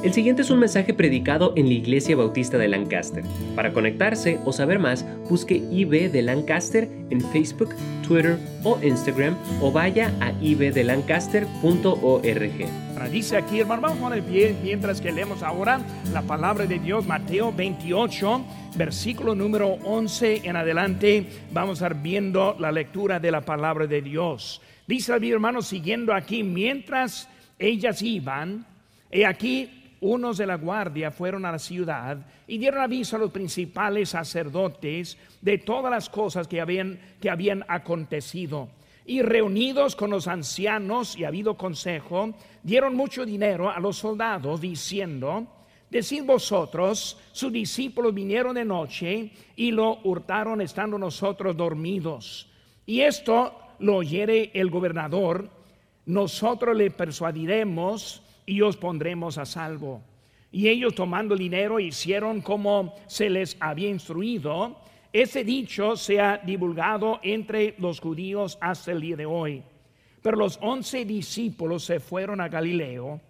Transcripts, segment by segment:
El siguiente es un mensaje predicado en la Iglesia Bautista de Lancaster. Para conectarse o saber más, busque IB de Lancaster en Facebook, Twitter o Instagram o vaya a ibdelancaster.org. Dice aquí, hermano, vamos a poner pie mientras que leemos ahora la palabra de Dios, Mateo 28, versículo número 11 en adelante. Vamos a estar viendo la lectura de la palabra de Dios. Dice mi hermano, siguiendo aquí, mientras ellas iban, he aquí unos de la guardia fueron a la ciudad y dieron aviso a los principales sacerdotes de todas las cosas que habían, que habían acontecido. Y reunidos con los ancianos y habido consejo, dieron mucho dinero a los soldados diciendo, Decid vosotros, sus discípulos vinieron de noche y lo hurtaron estando nosotros dormidos. Y esto lo oyere el gobernador, nosotros le persuadiremos y os pondremos a salvo. Y ellos tomando dinero hicieron como se les había instruido. Ese dicho se ha divulgado entre los judíos hasta el día de hoy. Pero los once discípulos se fueron a Galileo,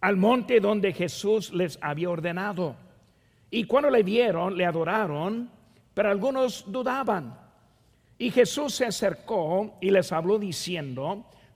al monte donde Jesús les había ordenado. Y cuando le vieron, le adoraron, pero algunos dudaban. Y Jesús se acercó y les habló diciendo,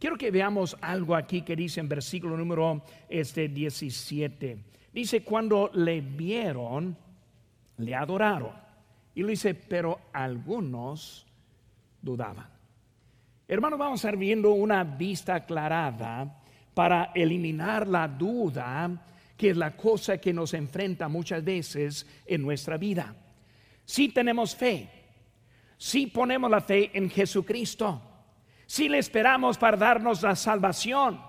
Quiero que veamos algo aquí que dice en versículo número este 17. Dice, cuando le vieron, le adoraron. Y lo dice, pero algunos dudaban. Hermanos, vamos a estar viendo una vista aclarada para eliminar la duda, que es la cosa que nos enfrenta muchas veces en nuestra vida. Si tenemos fe, si ponemos la fe en Jesucristo, si le esperamos para darnos la salvación.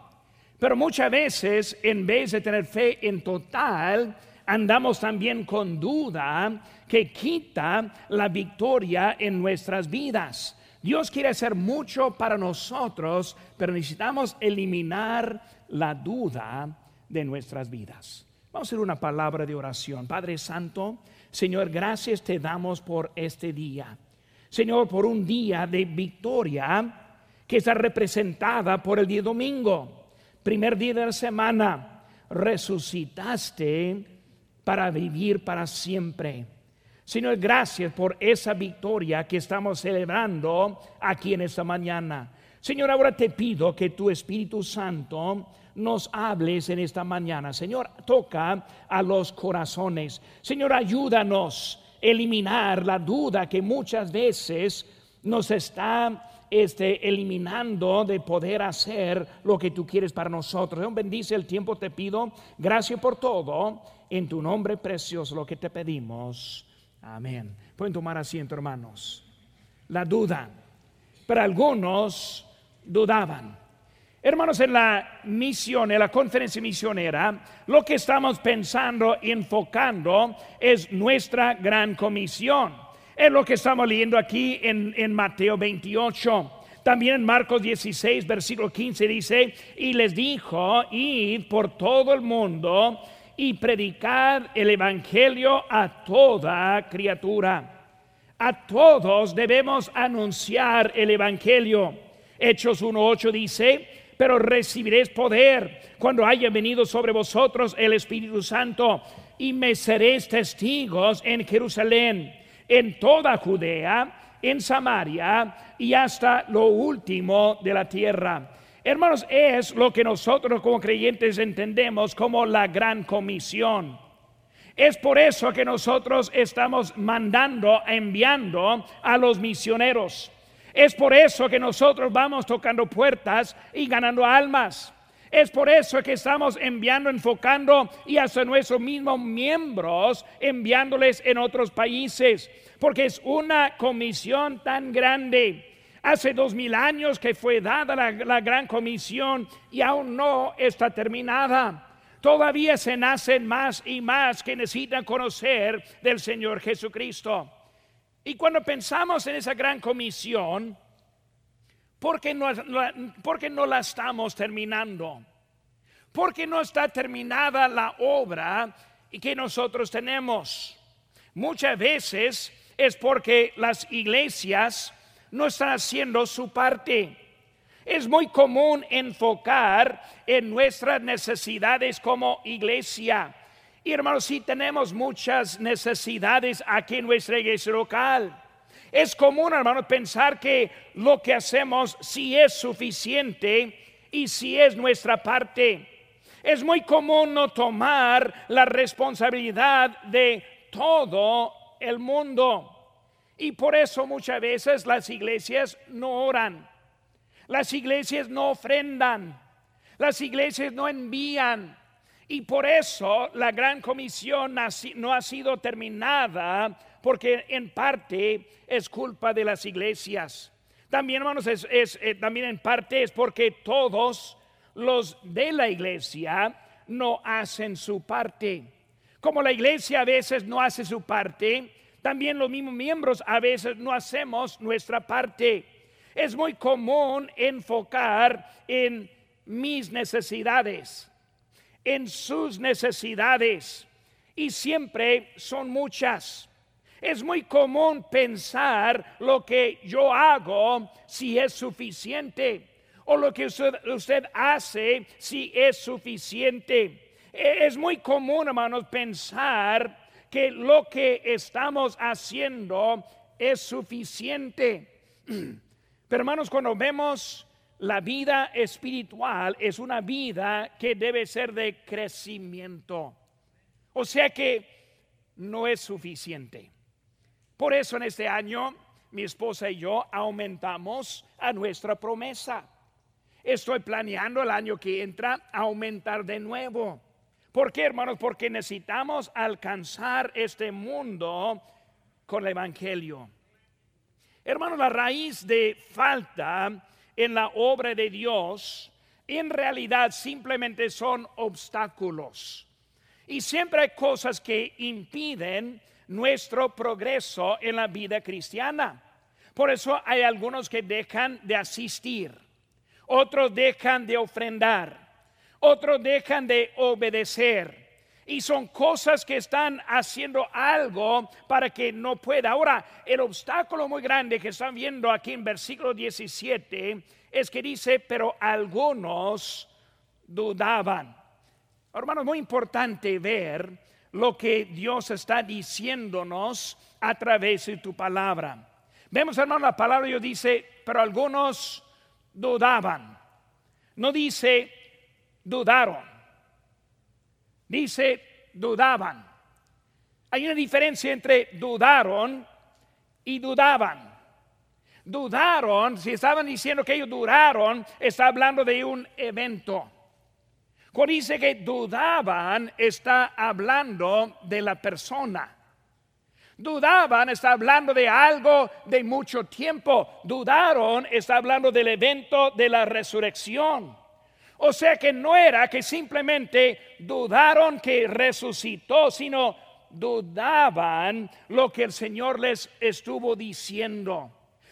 Pero muchas veces, en vez de tener fe en total, andamos también con duda que quita la victoria en nuestras vidas. Dios quiere hacer mucho para nosotros, pero necesitamos eliminar la duda de nuestras vidas. Vamos a hacer una palabra de oración. Padre Santo, Señor, gracias te damos por este día. Señor, por un día de victoria que está representada por el día domingo, primer día de la semana. Resucitaste para vivir para siempre. Señor, gracias por esa victoria que estamos celebrando aquí en esta mañana. Señor, ahora te pido que tu Espíritu Santo nos hables en esta mañana. Señor, toca a los corazones. Señor, ayúdanos a eliminar la duda que muchas veces nos está este, eliminando de poder hacer lo que tú quieres para nosotros. Dios bendice el tiempo, te pido. Gracias por todo. En tu nombre precioso lo que te pedimos. Amén. Pueden tomar asiento, hermanos. La duda. Pero algunos dudaban. Hermanos, en la misión, en la conferencia misionera, lo que estamos pensando y enfocando es nuestra gran comisión. Es lo que estamos leyendo aquí en, Mateo 28. También en Marcos 16, versículo 15 dice, y les dijo, id por todo el mundo y predicad el Evangelio a toda criatura. A todos debemos anunciar el Evangelio. Hechos 1.8 dice, pero recibiréis poder cuando haya venido sobre vosotros el Espíritu Santo y me seréis testigos en Jerusalén en toda Judea, en Samaria y hasta lo último de la tierra. Hermanos, es lo que nosotros como creyentes entendemos como la gran comisión. Es por eso que nosotros estamos mandando, enviando a los misioneros. Es por eso que nosotros vamos tocando puertas y ganando almas. Es por eso que estamos enviando, enfocando y hasta nuestros mismos miembros, enviándoles en otros países, porque es una comisión tan grande. Hace dos mil años que fue dada la, la gran comisión y aún no está terminada. Todavía se nacen más y más que necesitan conocer del Señor Jesucristo. Y cuando pensamos en esa gran comisión, ¿por qué no, no la estamos terminando? Porque no está terminada la obra que nosotros tenemos. Muchas veces es porque las iglesias no están haciendo su parte. Es muy común enfocar en nuestras necesidades como iglesia. Y hermanos, si tenemos muchas necesidades aquí en nuestra iglesia local. Es común, hermanos, pensar que lo que hacemos si es suficiente y si es nuestra parte. Es muy común no tomar la responsabilidad de todo el mundo. Y por eso muchas veces las iglesias no oran, las iglesias no ofrendan, las iglesias no envían. Y por eso la gran comisión no ha sido terminada, porque en parte es culpa de las iglesias. También, hermanos, es, eh, también en parte es porque todos los de la iglesia no hacen su parte. Como la iglesia a veces no hace su parte, también los mismos miembros a veces no hacemos nuestra parte. Es muy común enfocar en mis necesidades, en sus necesidades, y siempre son muchas. Es muy común pensar lo que yo hago si es suficiente o lo que usted, hace si es suficiente. E, es muy común, hermanos, pensar que lo que estamos haciendo es suficiente. Pero hermanos, cuando vemos la vida espiritual, es una vida que debe ser de crecimiento. O sea que no es suficiente. Por eso en este año mi esposa y yo aumentamos a nuestra promesa. Estoy planeando el año que entra aumentar de nuevo. ¿Por qué, hermanos? Porque necesitamos alcanzar este mundo con el Evangelio. Hermanos, la raíz de falta en la obra de Dios en realidad simplemente son obstáculos. Y siempre hay cosas que impiden nuestro progreso en la vida cristiana. Por eso hay algunos que dejan de asistir, otros dejan de ofrendar, otros dejan de obedecer. Y son cosas que están haciendo algo para que no pueda. Ahora, el obstáculo muy grande que están viendo aquí en versículo 17 es que dice, pero algunos dudaban. Hermanos, muy importante ver lo que Dios está diciéndonos a través de tu palabra. Vemos, hermano, la palabra Dios dice, pero algunos dudaban. No dice dudaron. Dice, dudaban. Hay una diferencia entre dudaron y dudaban. Dudaron, si estaban diciendo que ellos duraron, está hablando de un evento. Cuando dice que dudaban, está hablando de la persona. Dudaban, está hablando de algo de mucho tiempo. Dudaron, está hablando del evento de la resurrección. O sea que no era que simplemente dudaron que resucitó, sino dudaban lo que el Señor les estuvo diciendo.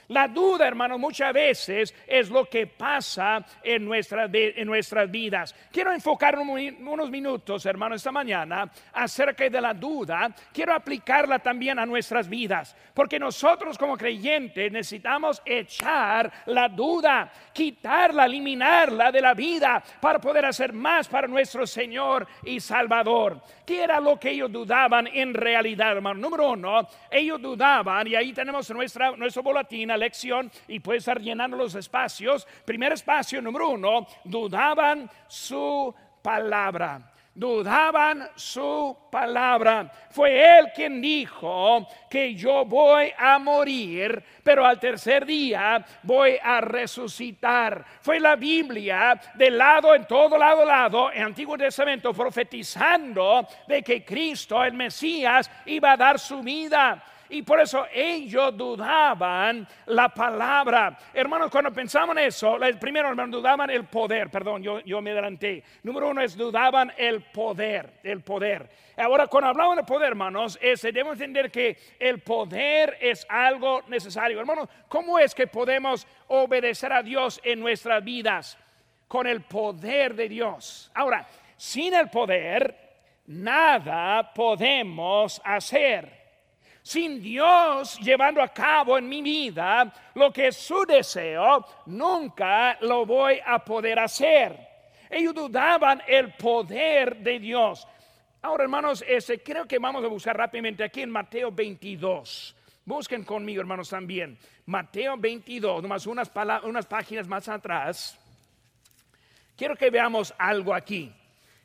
La duda, hermano, muchas veces es lo que pasa en, en nuestras vidas. Quiero enfocar unos minutos, hermano, esta mañana acerca de la duda. Quiero aplicarla también a nuestras vidas, porque nosotros como creyentes necesitamos echar la duda, quitarla, eliminarla de la vida para poder hacer más para nuestro Señor y Salvador. ¿Qué era lo que ellos dudaban en realidad, hermano? Número uno, ellos dudaban, y ahí tenemos nuestra, nuestro boletín, lección, y puede estar llenando los espacios. Primer espacio, número uno, dudaban su palabra dudaban su palabra. Fue él quien dijo que yo voy a morir, pero al tercer día voy a resucitar. Fue la Biblia de lado en todo lado lado, en Antiguo Testamento, profetizando de que Cristo, el Mesías, iba a dar su vida. Y por eso ellos dudaban la palabra. Hermanos, cuando pensamos en eso, primero, hermanos, dudaban el poder. Perdón, yo, me adelanté. Número uno es dudaban el poder, el poder. Ahora, cuando hablamos de poder, hermanos, es, debemos entender que el poder es algo necesario. Hermanos, ¿cómo es que podemos obedecer a Dios en nuestras vidas? Con el poder de Dios. Ahora, sin el poder, nada podemos hacer. Sin Dios llevando a cabo en mi vida lo que es su deseo, nunca lo voy a poder hacer. Ellos dudaban el poder de Dios. Ahora, hermanos, ese creo que vamos a buscar rápidamente aquí en Mateo 22. Busquen conmigo, hermanos, también. Mateo 22, nomás unas páginas más atrás. Quiero que veamos algo aquí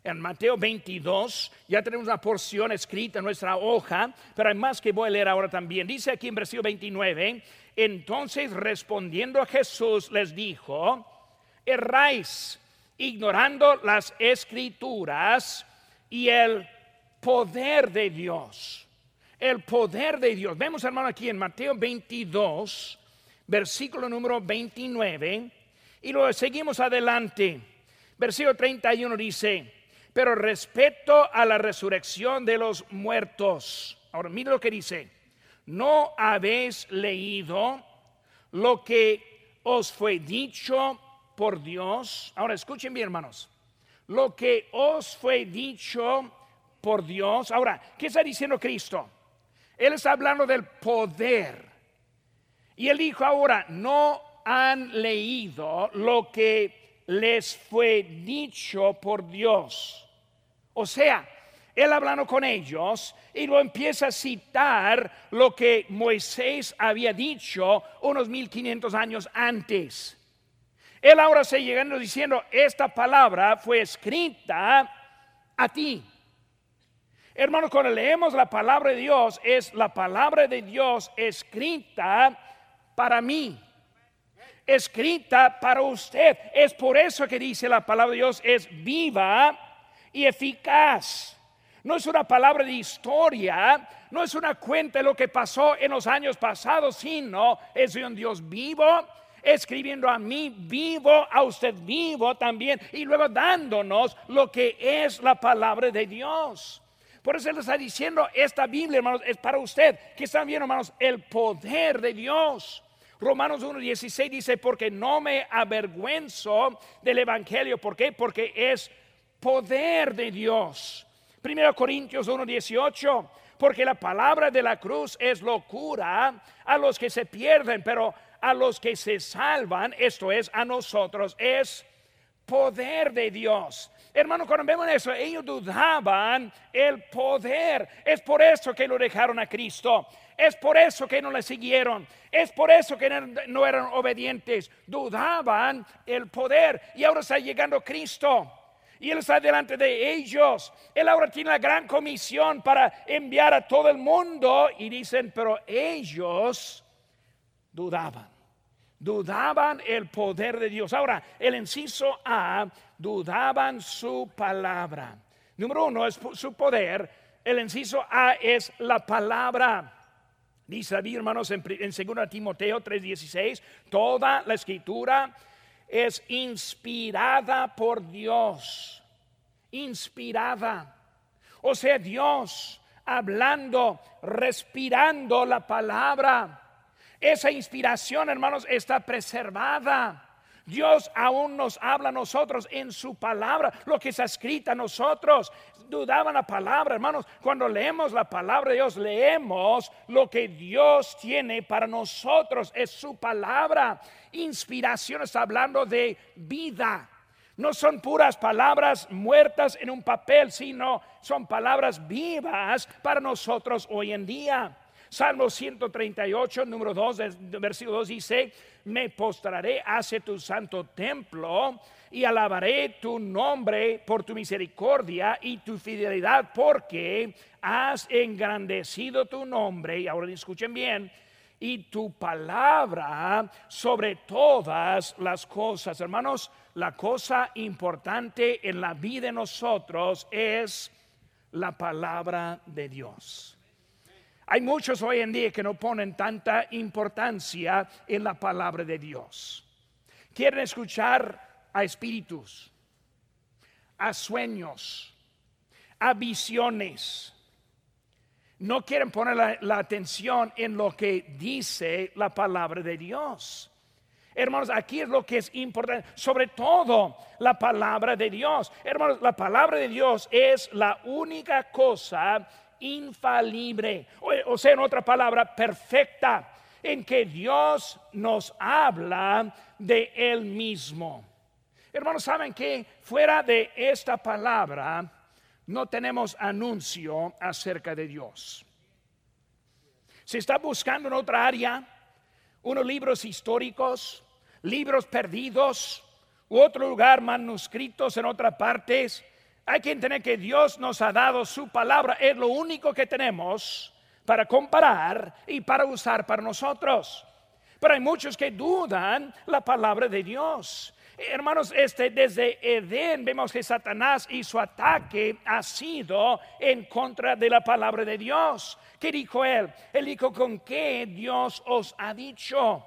en Mateo 22, ya tenemos una porción escrita en nuestra hoja, pero hay más que voy a leer ahora también. Dice aquí en versículo 29, entonces respondiendo a Jesús les dijo, erráis ignorando las escrituras y el poder de Dios. El poder de Dios. Vemos hermano aquí en Mateo 22, versículo número 29, y luego seguimos adelante. Versículo 31 dice, pero respecto a la resurrección de los muertos. Ahora, mire lo que dice. ¿No habéis leído lo que os fue dicho por Dios? Ahora, escuchen bien, hermanos. Lo que os fue dicho por Dios. Ahora, ¿qué está diciendo Cristo? Él está hablando del poder. Y él dijo ahora, no han leído lo que les fue dicho por Dios. O sea, él hablando con ellos y lo empieza a citar lo que Moisés había dicho unos 1500 años antes. Él ahora se llegando diciendo, esta palabra fue escrita a ti. Hermanos, cuando leemos la palabra de Dios, es la palabra de Dios escrita para mí, escrita para usted. Es por eso que dice la palabra de Dios es viva y eficaz. No es una palabra de historia, no es una cuenta de lo que pasó en los años pasados, sino es de un Dios vivo, escribiendo a mí vivo, a usted vivo también, y luego dándonos lo que es la palabra de Dios. Por eso él está diciendo, esta Biblia, hermanos, es para usted. Que están viendo, hermanos, el poder de Dios. Romanos 1.16 dice, porque no me avergüenzo del Evangelio. ¿Por qué? Porque es poder de Dios. Primero Corintios 1:18, porque la palabra de la cruz es locura a los que se pierden, pero a los que se salvan, esto es a nosotros, es poder de Dios. Hermano, cuando vemos eso, ellos dudaban el poder. Es por eso que lo dejaron a Cristo. Es por eso que no le siguieron. Es por eso que no eran obedientes. Dudaban el poder. Y ahora está llegando Cristo y Él está delante de ellos. Él ahora tiene la gran comisión para enviar a todo el mundo y dicen, pero ellos dudaban, dudaban el poder de Dios. Ahora, el inciso A, dudaban su palabra. Número uno es su poder, el inciso A es la palabra. Dice hermanos, en, en 2 Timoteo 3:16, toda la escritura es inspirada por Dios. Inspirada. O sea, Dios hablando, respirando la palabra. Esa inspiración, hermanos, está preservada. Dios aún nos habla a nosotros en su palabra, lo que está escrito a nosotros. Dudaban la palabra, hermanos. Cuando leemos la palabra de Dios, leemos lo que Dios tiene para nosotros. Es su palabra. Inspiración está hablando de vida. No son puras palabras muertas en un papel, sino son palabras vivas para nosotros hoy en día. Salmo 138, número 2, versículo 2 dice, me postraré hacia tu santo templo y alabaré tu nombre por tu misericordia y tu fidelidad, porque has engrandecido tu nombre. Y ahora escuchen bien, y tu palabra sobre todas las cosas. Hermanos, la cosa importante en la vida de nosotros es la palabra de Dios. Hay muchos hoy en día que no ponen tanta importancia en la palabra de Dios. Quieren escuchar a espíritus, a sueños, a visiones. No quieren poner la, atención en lo que dice la palabra de Dios. Hermanos, aquí es lo que es importante, sobre todo la palabra de Dios. Hermanos, la palabra de Dios es la única cosa infalible, o, sea, en otra palabra, perfecta, en que Dios nos habla de Él mismo. Hermanos, saben que fuera de esta palabra no tenemos anuncio acerca de Dios. Si está buscando en otra área unos libros históricos, libros perdidos u otro lugar manuscritos en otras partes, hay que entender que Dios nos ha dado su palabra, es lo único que tenemos para comparar y para usar para nosotros. Pero hay muchos que dudan la palabra de Dios. Hermanos, este, desde Edén vemos que Satanás y su ataque ha sido en contra de la palabra de Dios. ¿Qué dijo él? Él dijo, ¿con qué Dios os ha dicho?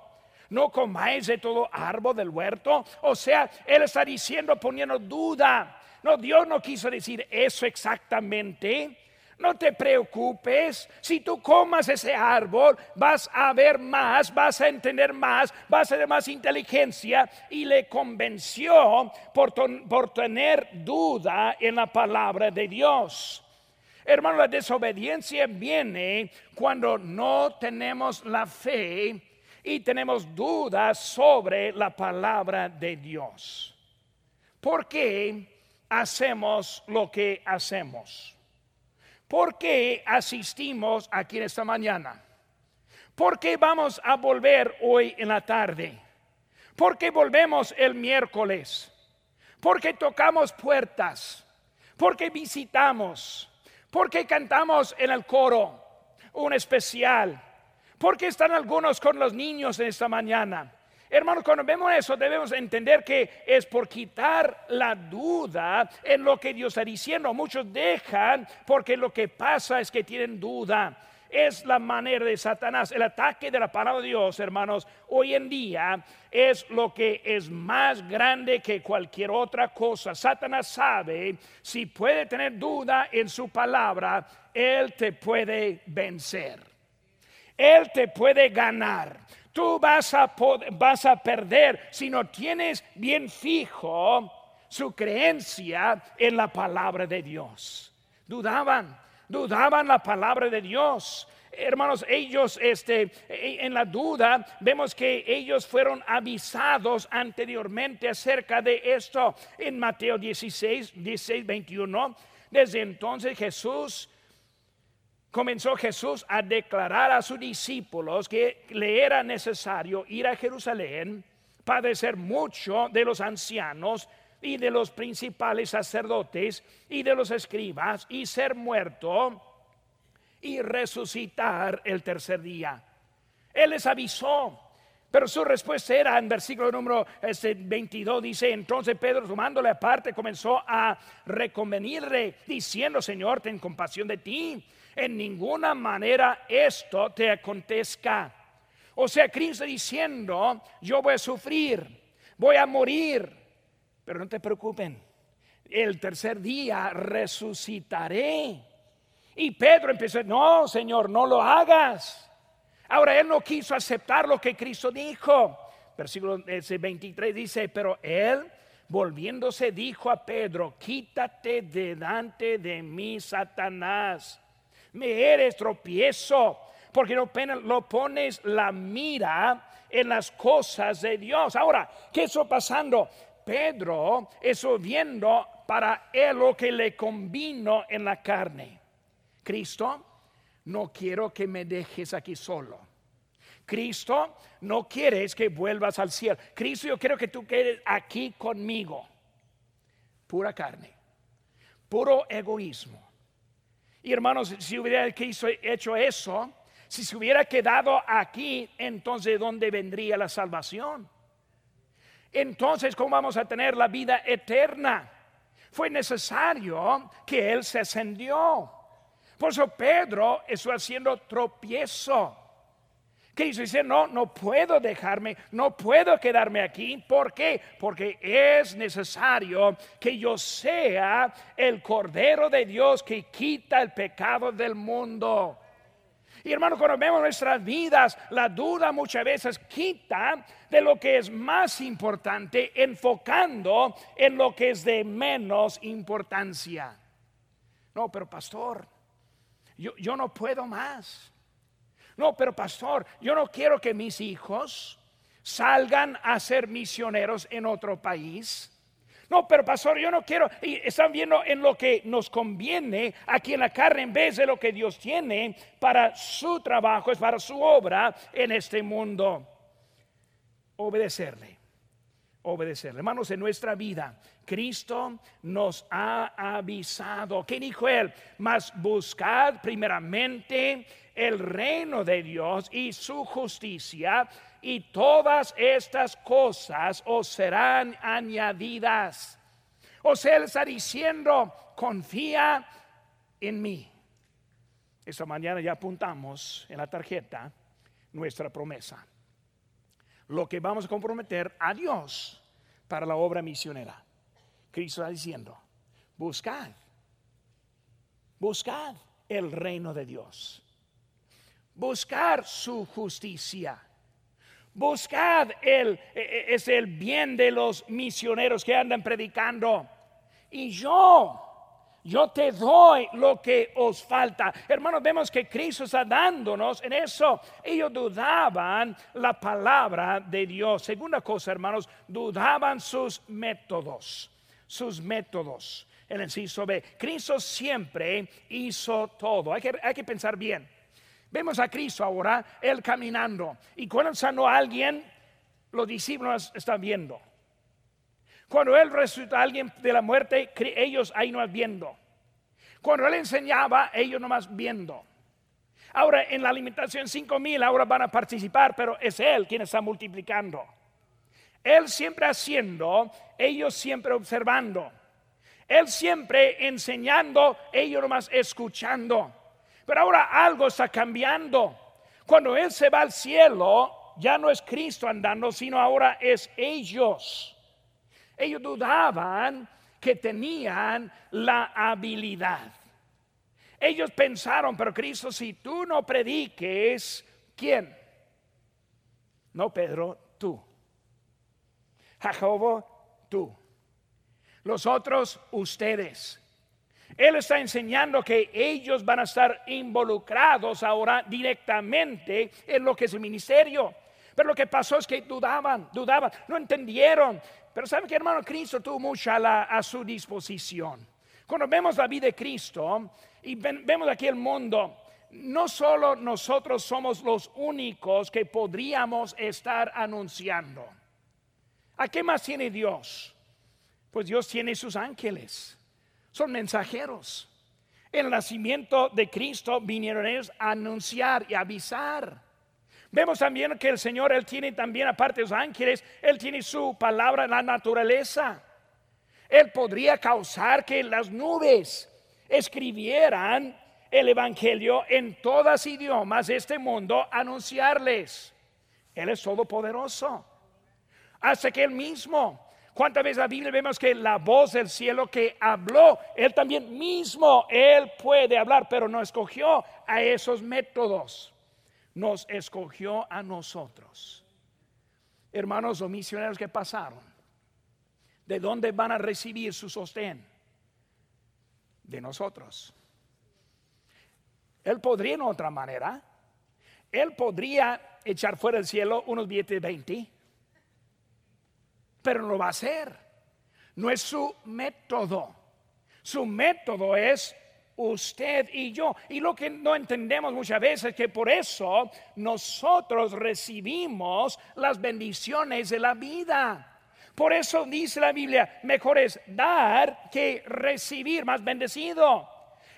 No comáis de todo árbol del huerto. O sea, él está diciendo, poniendo duda no, Dios no quiso decir eso exactamente. No te preocupes, si tú comas ese árbol, vas a ver más, vas a entender más, vas a tener más inteligencia. Y le convenció por, por tener duda en la palabra de Dios. Hermano, la desobediencia viene cuando no tenemos la fe y tenemos dudas sobre la palabra de Dios. ¿Por qué? Hacemos lo que hacemos? ¿Por qué asistimos aquí en esta mañana? ¿Por qué vamos a volver hoy en la tarde? ¿Por qué volvemos el miércoles? ¿Por qué tocamos puertas? ¿Por qué visitamos? ¿Por qué cantamos en el coro un especial? ¿Por qué están algunos con los niños en esta mañana? Hermanos, cuando vemos eso debemos entender que es por quitar la duda en lo que Dios está diciendo. Muchos dejan porque lo que pasa es que tienen duda. Es la manera de Satanás. El ataque de la palabra de Dios, hermanos, hoy en día es lo que es más grande que cualquier otra cosa. Satanás sabe si puede tener duda en su palabra, él te puede vencer. Él te puede ganar tú vas a, vas a perder si no tienes bien fijo su creencia en la palabra de Dios. Dudaban, dudaban la palabra de Dios. Hermanos, ellos este, en la duda vemos que ellos fueron avisados anteriormente acerca de esto en Mateo 16, 16, 21. Desde entonces Jesús comenzó Jesús a declarar a sus discípulos que le era necesario ir a Jerusalén, padecer mucho de los ancianos y de los principales sacerdotes y de los escribas y ser muerto y resucitar el tercer día. Él les avisó, pero su respuesta era en versículo número 22 este, dice, entonces Pedro tomándole aparte comenzó a reconvenirle diciendo, Señor, ten compasión de ti en ninguna manera esto te acontezca. O sea, Cristo diciendo, yo voy a sufrir, voy a morir, pero no te preocupen, el tercer día resucitaré. Y Pedro empezó, no, Señor, no lo hagas. Ahora él no quiso aceptar lo que Cristo dijo. Versículo 23 dice, pero él volviéndose dijo a Pedro, quítate delante de mí, Satanás me eres tropiezo, porque no, pones la mira en las cosas de Dios. Ahora, ¿qué está pasando? Pedro eso viendo para él lo que le convino en la carne. Cristo, no quiero que me dejes aquí solo. Cristo, no quieres que vuelvas al cielo. Cristo, yo quiero que tú quedes aquí conmigo. Pura carne, puro egoísmo y hermanos, si hubiera hecho eso, si se hubiera quedado aquí, entonces ¿dónde vendría la salvación? Entonces, ¿cómo vamos a tener la vida eterna? Fue necesario que Él se ascendió. Por eso Pedro está haciendo tropiezo. Cristo dice, no, no puedo dejarme, no puedo quedarme aquí. ¿Por qué? Porque es necesario que yo sea el Cordero de Dios que quita el pecado del mundo. Y hermano, cuando vemos nuestras vidas, la duda muchas veces quita de lo que es más importante, enfocando en lo que es de menos importancia. No, pero pastor, yo, yo no puedo más. No, pero pastor, yo no quiero que mis hijos salgan a ser misioneros en otro país. No, pero pastor, yo no quiero. Y están viendo en lo que nos conviene aquí en la carne en vez de lo que Dios tiene para su trabajo, es para su obra en este mundo. Obedecerle, obedecerle. Hermanos, en nuestra vida, Cristo nos ha avisado. ¿Qué dijo él? Mas buscad primeramente el reino de Dios y su justicia, y todas estas cosas os serán añadidas. O sea, él está diciendo, confía en mí. Esta mañana ya apuntamos en la tarjeta nuestra promesa. Lo que vamos a comprometer a Dios para la obra misionera. Cristo está diciendo, buscad, buscad el reino de Dios buscar su justicia. Buscad el, e, e, es el bien de los misioneros que andan predicando. Y yo, yo te doy lo que os falta. Hermanos, vemos que Cristo está dándonos en eso. Ellos dudaban la palabra de Dios. Segunda cosa, hermanos, dudaban sus métodos. Sus métodos. El inciso B. Cristo siempre hizo todo. Hay que, hay que pensar bien. Vemos a Cristo ahora, Él caminando. Y cuando sanó a alguien, los discípulos están viendo. Cuando Él resucitó a alguien de la muerte, ellos ahí no viendo. Cuando Él enseñaba, ellos nomás viendo. Ahora en la alimentación cinco mil ahora van a participar, pero es Él quien está multiplicando. Él siempre haciendo, ellos siempre observando. Él siempre enseñando, ellos nomás escuchando. Pero ahora algo está cambiando. Cuando Él se va al cielo, ya no es Cristo andando, sino ahora es ellos. Ellos dudaban que tenían la habilidad. Ellos pensaron, pero Cristo, si tú no prediques, ¿quién? No, Pedro, tú. Jacobo, tú. Los otros, ustedes. Él está enseñando que ellos van a estar involucrados ahora directamente en lo que es el ministerio. Pero lo que pasó es que dudaban, dudaban, no entendieron. Pero ¿saben que hermano Cristo tuvo mucha a su disposición? Cuando vemos la vida de Cristo y vemos aquí el mundo, no solo nosotros somos los únicos que podríamos estar anunciando. ¿A qué más tiene Dios? Pues Dios tiene sus ángeles son mensajeros. El nacimiento de Cristo vinieron ellos a anunciar y avisar. Vemos también que el Señor, Él tiene también, aparte de los ángeles, Él tiene su palabra en la naturaleza. Él podría causar que las nubes escribieran el Evangelio en todas idiomas de este mundo, anunciarles. Él es todopoderoso. Hasta que Él mismo ¿Cuántas veces la Biblia vemos que la voz del cielo que habló, Él también mismo, Él puede hablar, pero no escogió a esos métodos, nos escogió a nosotros. Hermanos o misioneros que pasaron, ¿de dónde van a recibir su sostén? De nosotros. Él podría en otra manera, Él podría echar fuera del cielo unos billetes de 20 pero no lo va a hacer. No es su método. Su método es usted y yo. Y lo que no entendemos muchas veces es que por eso nosotros recibimos las bendiciones de la vida. Por eso dice la Biblia, mejor es dar que recibir, más bendecido.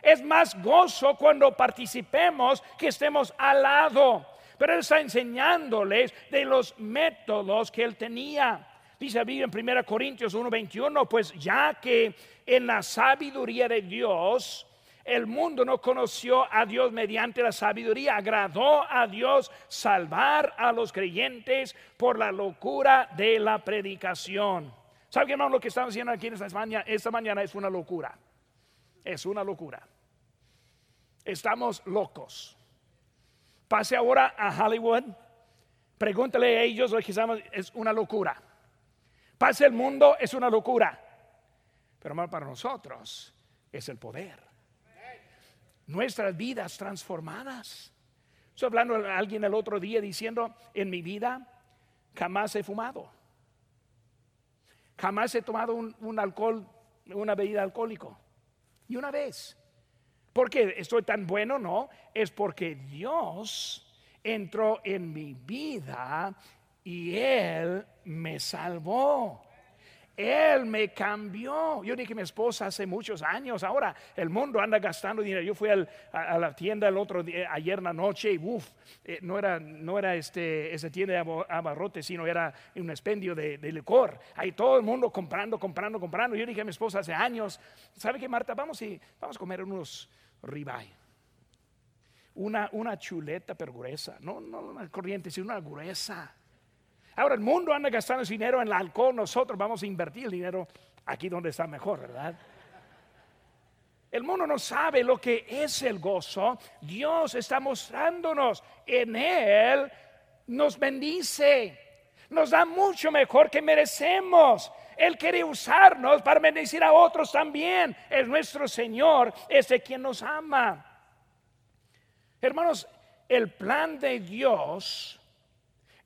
Es más gozo cuando participemos que estemos al lado. Pero Él está enseñándoles de los métodos que Él tenía. Dice Biblia en 1 Corintios 1:21, pues ya que en la sabiduría de Dios, el mundo no conoció a Dios mediante la sabiduría. Agradó a Dios salvar a los creyentes por la locura de la predicación. ¿Saben hermano lo que estamos haciendo aquí en esta mañana, esta mañana es una locura? Es una locura. Estamos locos. Pase ahora a Hollywood, pregúntale a ellos lo que estamos, es una locura. Pase el mundo, es una locura. Pero mal para nosotros es el poder. Nuestras vidas transformadas. Estoy hablando a alguien el otro día diciendo, en mi vida jamás he fumado. Jamás he tomado un, alcohol, una bebida alcohólico. Y una vez. ¿Por qué estoy tan bueno? No, es porque Dios entró en mi vida y Él me salvó. Él me cambió. Yo dije a mi esposa hace muchos años. Ahora el mundo anda gastando dinero. Yo fui a, la tienda el otro día, ayer en la noche y uff, eh, no era, no era este, esa tienda de abarrotes, sino era un expendio de, licor. Ahí todo el mundo comprando, comprando, comprando. Yo dije a mi esposa hace años, ¿sabe qué, Marta? Vamos, y, vamos a comer unos ribeye. Una, una chuleta pero gruesa. No, no una corriente, sino una gruesa Ahora el mundo anda gastando dinero en el alcohol, nosotros vamos a invertir el dinero aquí donde está mejor, ¿verdad? El mundo no sabe lo que es el gozo. Dios está mostrándonos en Él, nos bendice, nos da mucho mejor que merecemos. Él quiere usarnos para bendecir a otros también. Es nuestro Señor, es de quien nos ama. Hermanos, el plan de Dios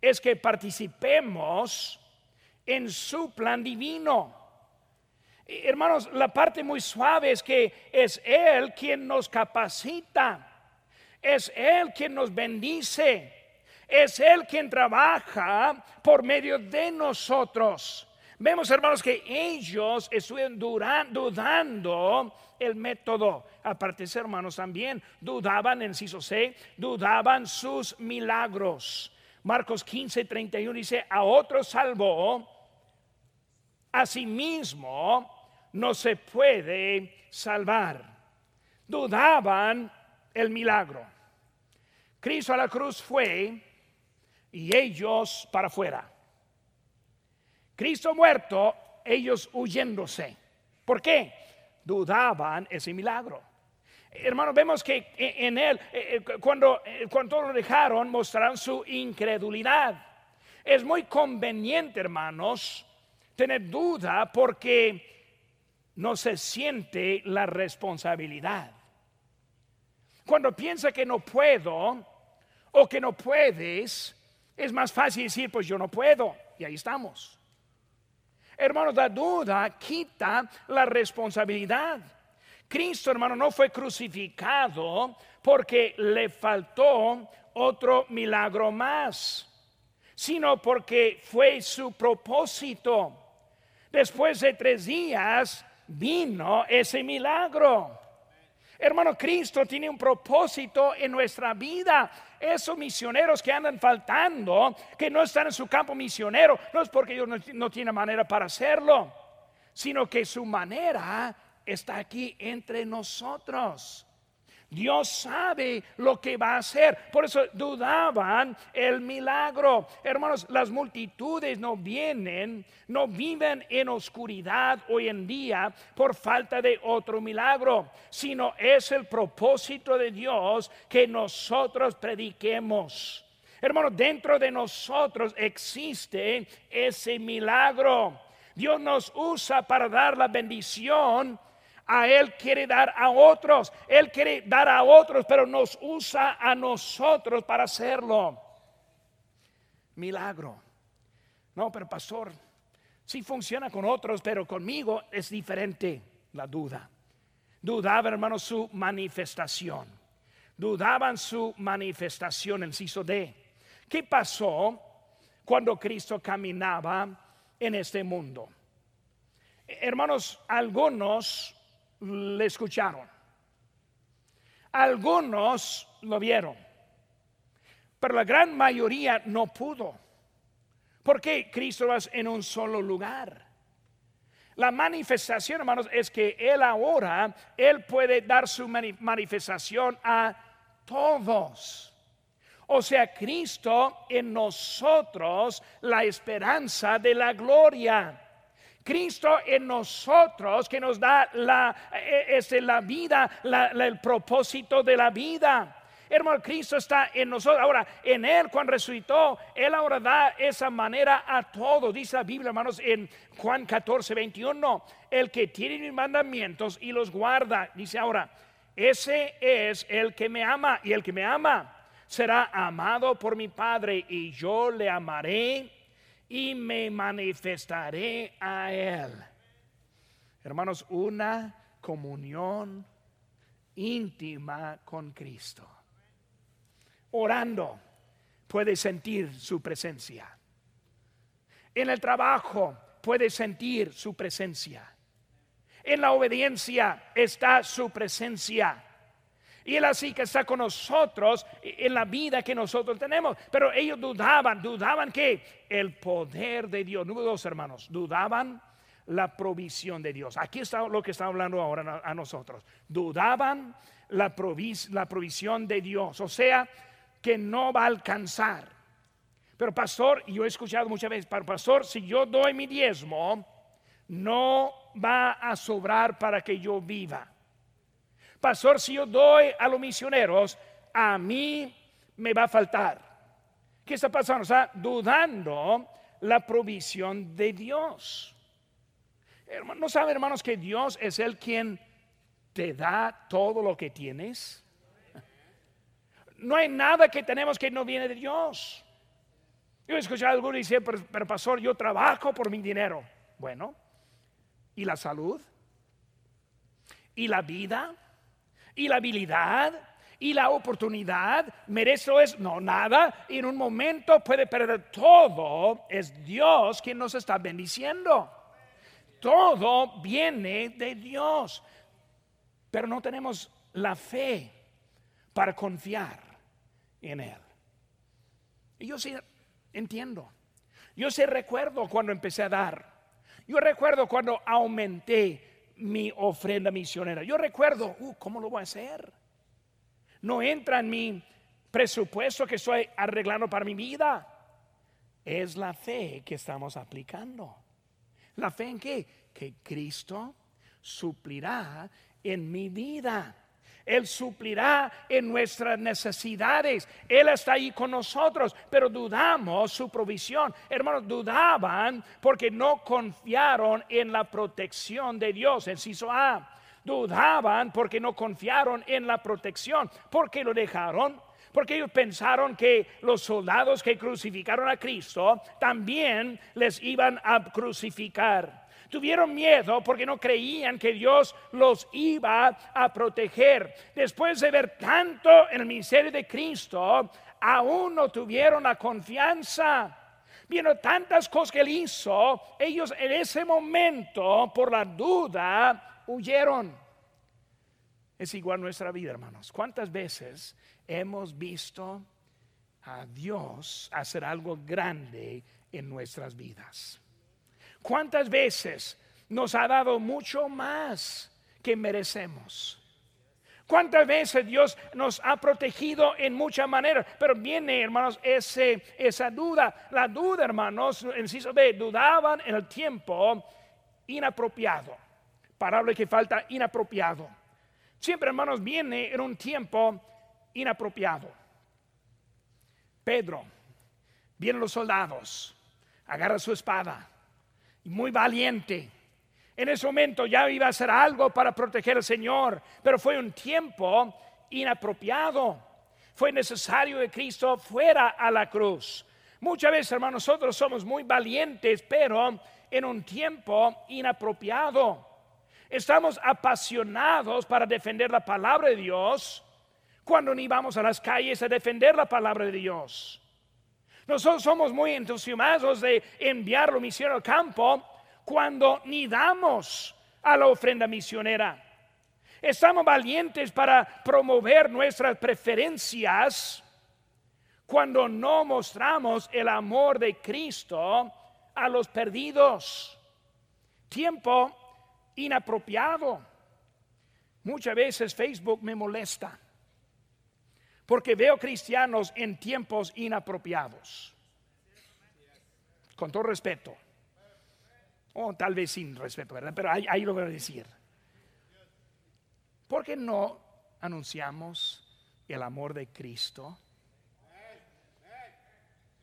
es que participemos en su plan divino. Hermanos, la parte muy suave es que es Él quien nos capacita, es Él quien nos bendice, es Él quien trabaja por medio de nosotros. Vemos, hermanos, que ellos estuvieron dudando el método. Aparte, hermanos, también dudaban, en C, dudaban sus milagros. Marcos 15, 31 dice, a otro salvó, a sí mismo no se puede salvar. Dudaban el milagro. Cristo a la cruz fue y ellos para afuera. Cristo muerto, ellos huyéndose. ¿Por qué? Dudaban ese milagro. Hermanos, vemos que en él, eh, eh, cuando, eh, cuando lo dejaron, mostraron su incredulidad. Es muy conveniente, hermanos, tener duda porque no se siente la responsabilidad. Cuando piensa que no puedo o que no puedes, es más fácil decir, pues yo no puedo. Y ahí estamos. Hermanos, la duda quita la responsabilidad. Cristo, hermano, no fue crucificado porque le faltó otro milagro más, sino porque fue su propósito. Después de tres días vino ese milagro. Hermano, Cristo tiene un propósito en nuestra vida. Esos misioneros que andan faltando, que no están en su campo misionero, no es porque ellos no, no tienen manera para hacerlo, sino que su manera está aquí entre nosotros. Dios sabe lo que va a hacer. Por eso dudaban el milagro. Hermanos, las multitudes no vienen, no viven en oscuridad hoy en día por falta de otro milagro, sino es el propósito de Dios que nosotros prediquemos. Hermanos, dentro de nosotros existe ese milagro. Dios nos usa para dar la bendición a Él quiere dar a otros. Él quiere dar a otros, pero nos usa a nosotros para hacerlo. Milagro. No, pero pastor, sí funciona con otros, pero conmigo es diferente la duda. Dudaba, hermano, su manifestación. Dudaban su manifestación, el ciso D. ¿Qué pasó cuando Cristo caminaba en este mundo? Hermanos, algunos le escucharon. Algunos lo vieron, pero la gran mayoría no pudo. Porque Cristo va en un solo lugar. La manifestación, hermanos, es que Él ahora, Él puede dar su manifestación a todos. O sea, Cristo en nosotros, la esperanza de la gloria. Cristo en nosotros que nos da la, e, es la vida, el propósito de la vida. Hermano, Cristo está en nosotros. Ahora, en Él, cuando resucitó, Él ahora da esa manera a todos. Dice la Biblia, hermanos, en Juan 14, 21, el que tiene mis mandamientos y los guarda. Dice ahora, ese es el que me ama y el que me ama será amado por mi Padre y yo le amaré y me manifestaré a Él. Hermanos, una comunión íntima con Cristo. Orando puede sentir su presencia. En el trabajo puede sentir su presencia. En la obediencia está su presencia. Y Él así que está con nosotros en la vida que nosotros tenemos. Pero ellos dudaban, dudaban que el poder de Dios, número dos hermanos, dudaban la provisión de Dios. Aquí está lo que está hablando ahora a nosotros. Dudaban la, la provisión de Dios. O sea, que no va a alcanzar. Pero pastor, yo he escuchado muchas veces, pastor, si yo doy mi diezmo, no va a sobrar para que yo viva pastor, si yo doy a los misioneros, a mí me va a faltar. ¿Qué está pasando? Sea, dudando la provisión de Dios. ¿No saben, hermanos, que Dios es el quien te da todo lo que tienes? No hay nada que tenemos que no viene de Dios. Yo he escuchado a algunos decir, pero, pero pastor, yo trabajo por mi dinero. Bueno, ¿y la salud? ¿Y la vida? Y la habilidad y la oportunidad, merece es no nada, y en un momento puede perder todo, es Dios quien nos está bendiciendo. Todo viene de Dios, pero no tenemos la fe para confiar en Él. Y yo sí entiendo. Yo sí recuerdo cuando empecé a dar. Yo recuerdo cuando aumenté mi ofrenda misionera. Yo recuerdo, uh, ¿cómo lo voy a hacer? No entra en mi presupuesto que estoy arreglando para mi vida. Es la fe que estamos aplicando. ¿La fe en qué? Que Cristo suplirá en mi vida. Él suplirá en nuestras necesidades. Él está ahí con nosotros, pero dudamos su provisión. Hermanos, dudaban porque no confiaron en la protección de Dios. Inciso A. Dudaban porque no confiaron en la protección. ¿Por qué lo dejaron? Porque ellos pensaron que los soldados que crucificaron a Cristo también les iban a crucificar. Tuvieron miedo porque no creían que Dios los iba a proteger. Después de ver tanto en el ministerio de Cristo, aún no tuvieron la confianza. Viendo tantas cosas que él hizo, ellos en ese momento, por la duda, huyeron. Es igual nuestra vida, hermanos. ¿Cuántas veces hemos visto a Dios hacer algo grande en nuestras vidas? ¿Cuántas veces nos ha dado mucho más que merecemos? ¿Cuántas veces Dios nos ha protegido en muchas maneras? Pero viene, hermanos, ese, esa duda. La duda, hermanos, en B, dudaban en el tiempo inapropiado. Palabra que falta, inapropiado. Siempre, hermanos, viene en un tiempo inapropiado. Pedro, vienen los soldados, agarra su espada muy valiente. En ese momento ya iba a hacer algo para proteger al Señor, pero fue un tiempo inapropiado. Fue necesario que Cristo fuera a la cruz. Muchas veces, hermanos, nosotros somos muy valientes, pero en un tiempo inapropiado. Estamos apasionados para defender la palabra de Dios cuando ni vamos a las calles a defender la palabra de Dios. Nosotros somos muy entusiasmados de enviar la misión al campo cuando ni damos a la ofrenda misionera. Estamos valientes para promover nuestras preferencias cuando no mostramos el amor de Cristo a los perdidos. Tiempo inapropiado. Muchas veces Facebook me molesta porque veo cristianos en tiempos inapropiados. Con todo respeto. O tal vez sin respeto, ¿verdad? Pero ahí, lo voy a decir. ¿Por qué no anunciamos el amor de Cristo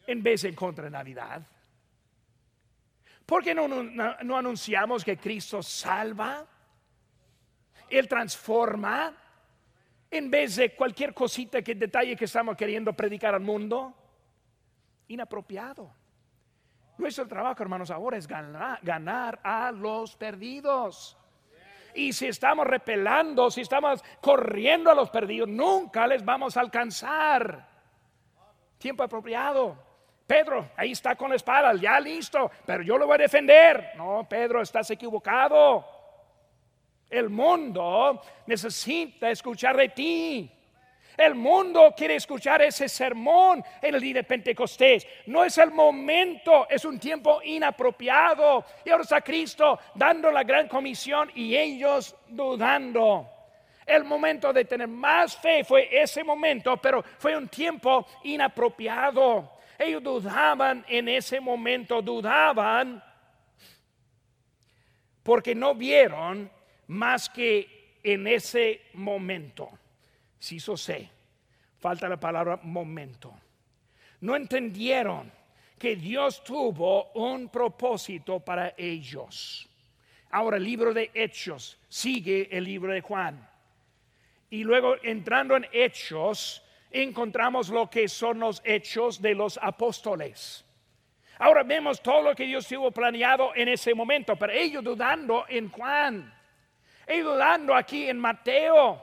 en vez de contra Navidad? ¿Por qué no, no, anunciamos que Cristo salva? Él transforma en vez de cualquier cosita que detalle que estamos queriendo predicar al mundo. Inapropiado. Nuestro trabajo, hermanos, ahora es ganar, a los perdidos. Y si estamos repelando, si estamos corriendo a los perdidos, nunca les vamos a alcanzar. Tiempo apropiado. Pedro, ahí está con la espada, ya listo, pero yo lo voy a defender. No, Pedro, estás equivocado. El mundo necesita escuchar de ti. El mundo quiere escuchar ese sermón en el día de Pentecostés. No es el momento, es un tiempo inapropiado. Y ahora está Cristo dando la gran comisión y ellos dudando. El momento de tener más fe fue ese momento, pero fue un tiempo inapropiado. Ellos dudaban en ese momento, dudaban porque no vieron más que en ese momento. Si eso sé, falta la palabra momento. No entendieron que Dios tuvo un propósito para ellos. Ahora el libro de Hechos sigue el libro de Juan. Y luego entrando en Hechos, encontramos lo que son los hechos de los apóstoles. Ahora vemos todo lo que Dios tuvo planeado en ese momento, pero ellos dudando en Juan, dudando aquí en Mateo.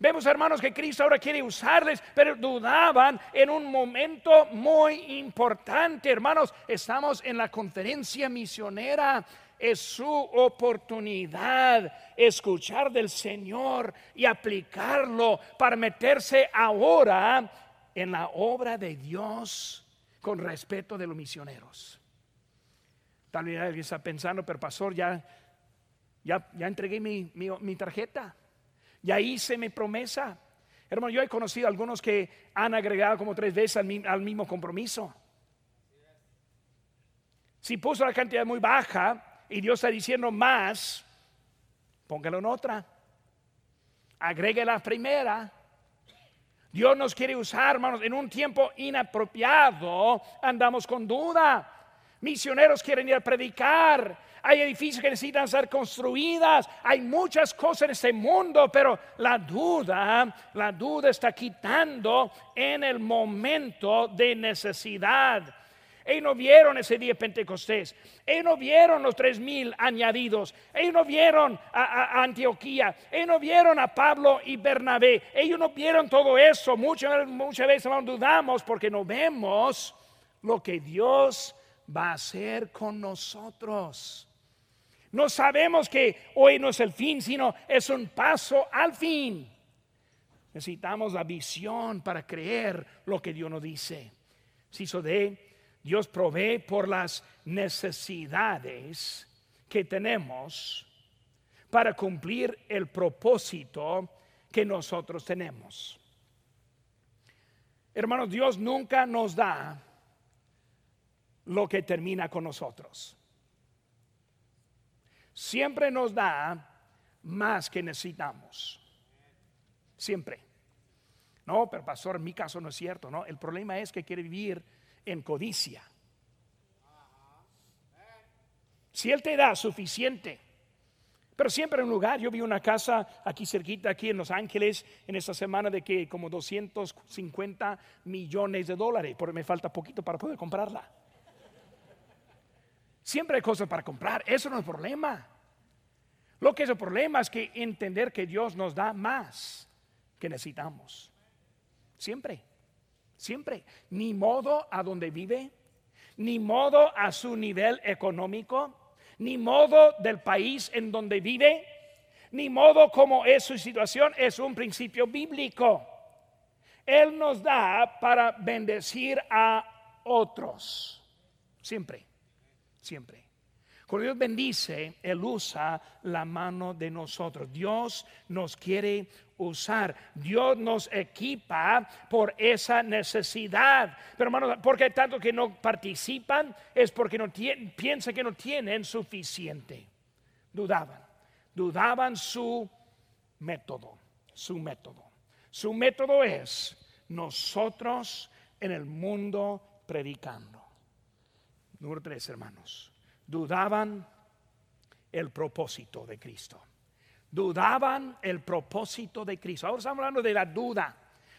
Vemos, hermanos, que Cristo ahora quiere usarles, pero dudaban en un momento muy importante. Hermanos, estamos en la conferencia misionera. Es su oportunidad escuchar del Señor y aplicarlo para meterse ahora en la obra de Dios con respeto de los misioneros. Tal vez alguien está pensando, pero pastor, ya, ya, ya entregué mi, mi tarjeta. Ya hice mi promesa. Hermano, yo he conocido a algunos que han agregado como tres veces al, mismo compromiso. Si puso la cantidad muy baja y Dios está diciendo más, póngalo en otra. Agregue la primera. Dios nos quiere usar, hermanos, en un tiempo inapropiado. Andamos con duda. Misioneros quieren ir a predicar hay edificios que necesitan ser construidas, hay muchas cosas en este mundo, pero la duda, la duda está quitando en el momento de necesidad. Ellos no vieron ese día de Pentecostés. Ellos no vieron los tres mil añadidos. Ellos no vieron a, Antioquía. Ellos no vieron a Pablo y Bernabé. Ellos no vieron todo eso. Muchas, muchas veces dudamos porque no vemos lo que Dios va a hacer con nosotros. No sabemos que hoy no es el fin, sino es un paso al fin. Necesitamos la visión para creer lo que Dios nos dice. Si eso de Dios provee por las necesidades que tenemos para cumplir el propósito que nosotros tenemos. Hermanos, Dios nunca nos da lo que termina con nosotros siempre nos da más que necesitamos. Siempre. No, pero pastor, en mi caso no es cierto, ¿no? El problema es que quiere vivir en codicia. Si Él te da suficiente, pero siempre en un lugar, yo vi una casa aquí cerquita, aquí en Los Ángeles, en esta semana de que como 250 millones de dólares, porque me falta poquito para poder comprarla. Siempre hay cosas para comprar, eso no es el problema. Lo que es el problema es que entender que Dios nos da más que necesitamos. Siempre, siempre. Ni modo a donde vive, ni modo a su nivel económico, ni modo del país en donde vive, ni modo como es su situación, es un principio bíblico. Él nos da para bendecir a otros. Siempre siempre. Cuando Dios bendice, Él usa la mano de nosotros. Dios nos quiere usar. Dios nos equipa por esa necesidad. Pero hermanos, porque tanto que no participan es porque no piensan que no tienen suficiente. Dudaban. Dudaban su método. Su método. Su método es nosotros en el mundo predicando. Número tres, hermanos dudaban el propósito de Cristo. Dudaban el propósito de Cristo. Ahora estamos hablando de la duda.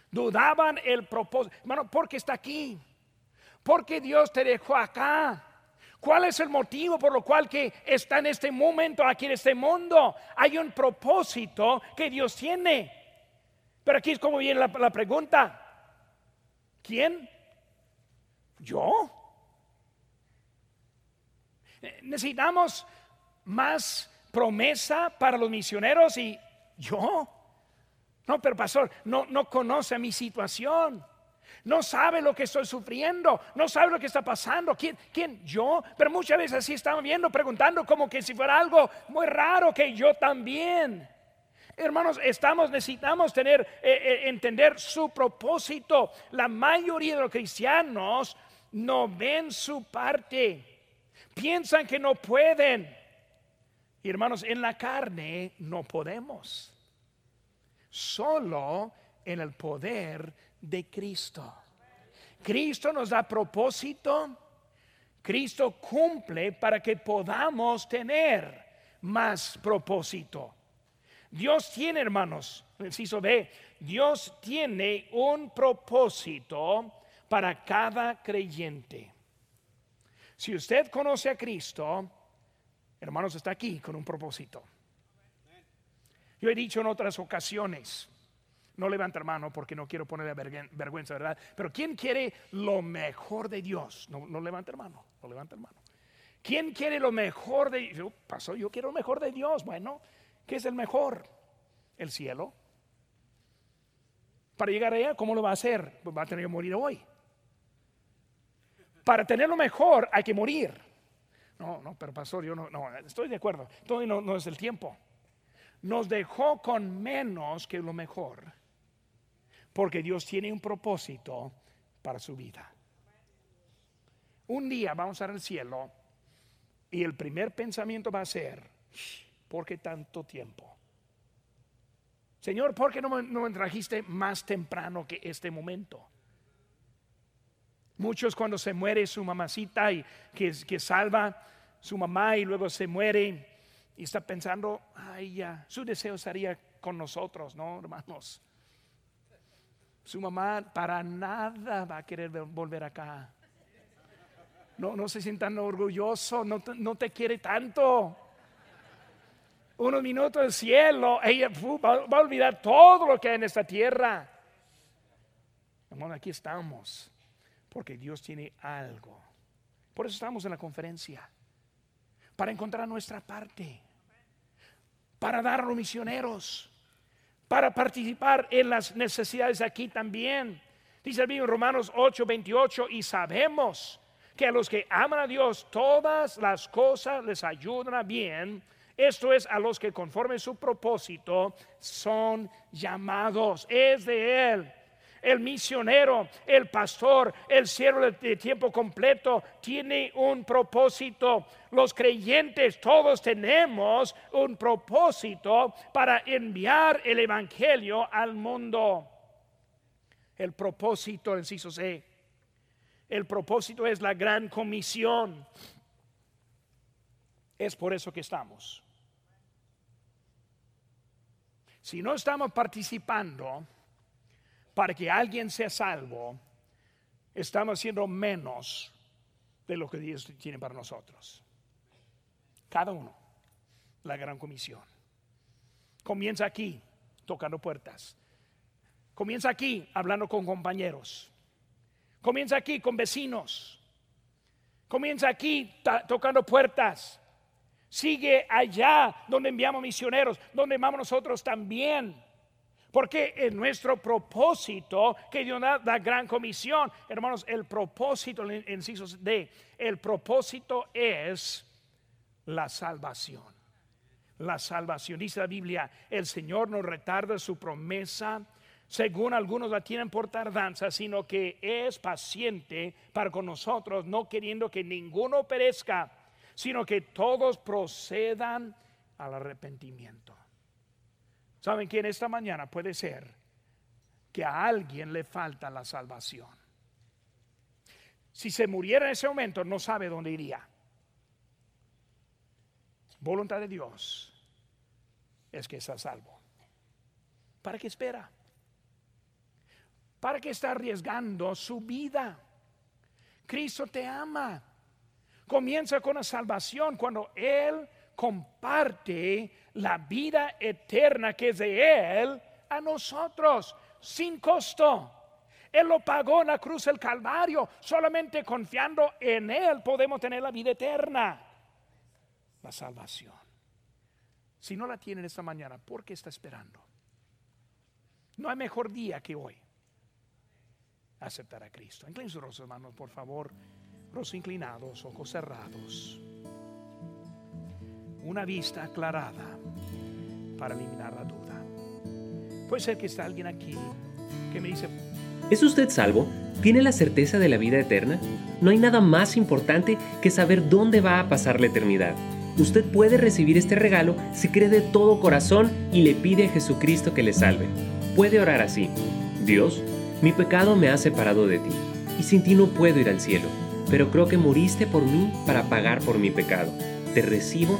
Dudaban el propósito. Hermano, ¿por qué está aquí? ¿Por qué Dios te dejó acá? ¿Cuál es el motivo por lo cual que está en este momento aquí en este mundo? Hay un propósito que Dios tiene. Pero aquí es como viene la, la pregunta. ¿Quién? ¿Yo? Necesitamos más promesa para los misioneros y yo. No, pero pastor, no, no conoce mi situación. No sabe lo que estoy sufriendo, no sabe lo que está pasando. ¿Quién? ¿Quién? Yo. Pero muchas veces así estamos viendo, preguntando como que si fuera algo muy raro que yo también. Hermanos, estamos, necesitamos tener, eh, eh, entender su propósito. La mayoría de los cristianos no ven su parte piensan que no pueden. Hermanos, en la carne no podemos. Solo en el poder de Cristo. Cristo nos da propósito. Cristo cumple para que podamos tener más propósito. Dios tiene, hermanos, inciso B, Dios tiene un propósito para cada creyente. Si usted conoce a Cristo, hermanos, está aquí con un propósito. Yo he dicho en otras ocasiones, no levanta hermano porque no quiero ponerle vergüenza, ¿verdad? Pero ¿quién quiere lo mejor de Dios? No, no levanta hermano, no levanta hermano. ¿Quién quiere lo mejor de Dios? Pasó, yo quiero lo mejor de Dios. Bueno, ¿qué es el mejor? El cielo. Para llegar allá, ¿cómo lo va a hacer? Pues va a tener que morir hoy. Para tener lo mejor hay que morir. No, no, pero pastor, yo no, no estoy de acuerdo. Todo no, no es el tiempo. Nos dejó con menos que lo mejor. Porque Dios tiene un propósito para su vida. Un día vamos a ir al cielo y el primer pensamiento va a ser, ¿por qué tanto tiempo? Señor, ¿por qué no me, no me trajiste más temprano que este momento? Muchos cuando se muere su mamacita y que, que salva su mamá y luego se muere y está pensando, ay ya, su deseo estaría con nosotros, ¿no, hermanos? Su mamá para nada va a querer volver acá. No, no se sientan orgulloso, no te, no te quiere tanto. Unos minutos del cielo, ella va, va, a olvidar todo lo que hay en esta tierra. Hermano, aquí estamos porque Dios tiene algo. Por eso estamos en la conferencia. Para encontrar nuestra parte. Para dar a los misioneros. Para participar en las necesidades aquí también. Dice el Biblia en Romanos 8, 28. Y sabemos que a los que aman a Dios todas las cosas les ayudan a bien. Esto es a los que conforme su propósito son llamados. Es de Él el misionero, el pastor, el siervo de tiempo completo tiene un propósito. Los creyentes todos tenemos un propósito para enviar el evangelio al mundo. El propósito, inciso C. El propósito es la gran comisión. Es por eso que estamos. Si no estamos participando, para que alguien sea salvo, estamos haciendo menos de lo que Dios tiene para nosotros. Cada uno, la gran comisión. Comienza aquí, tocando puertas. Comienza aquí, hablando con compañeros. Comienza aquí con vecinos. Comienza aquí, tocando puertas. Sigue allá donde enviamos misioneros, donde vamos nosotros también. Porque en nuestro propósito que Dios da la gran comisión, hermanos, el propósito, el inciso de, el propósito es la salvación. La salvación. Dice la Biblia, el Señor no retarda su promesa, según algunos la tienen por tardanza, sino que es paciente para con nosotros, no queriendo que ninguno perezca, sino que todos procedan al arrepentimiento. ¿Saben que en esta mañana puede ser que a alguien le falta la salvación? Si se muriera en ese momento, no sabe dónde iría. Voluntad de Dios es que sea salvo. ¿Para qué espera? ¿Para qué está arriesgando su vida? Cristo te ama. Comienza con la salvación cuando Él comparte la vida eterna que es de Él a nosotros sin costo. Él lo pagó en la cruz del Calvario. Solamente confiando en Él podemos tener la vida eterna. La salvación. Si no la tienen esta mañana, ¿por qué está esperando? No hay mejor día que hoy. Aceptar a Cristo. Inclinen sus rostros, hermanos, por favor. Rostros inclinados, ojos cerrados. Una vista aclarada para eliminar la duda. Puede ser que está alguien aquí que me dice, ¿Es usted salvo? ¿Tiene la certeza de la vida eterna? No hay nada más importante que saber dónde va a pasar la eternidad. Usted puede recibir este regalo si cree de todo corazón y le pide a Jesucristo que le salve. Puede orar así. Dios, mi pecado me ha separado de ti, y sin ti no puedo ir al cielo, pero creo que moriste por mí para pagar por mi pecado. Te recibo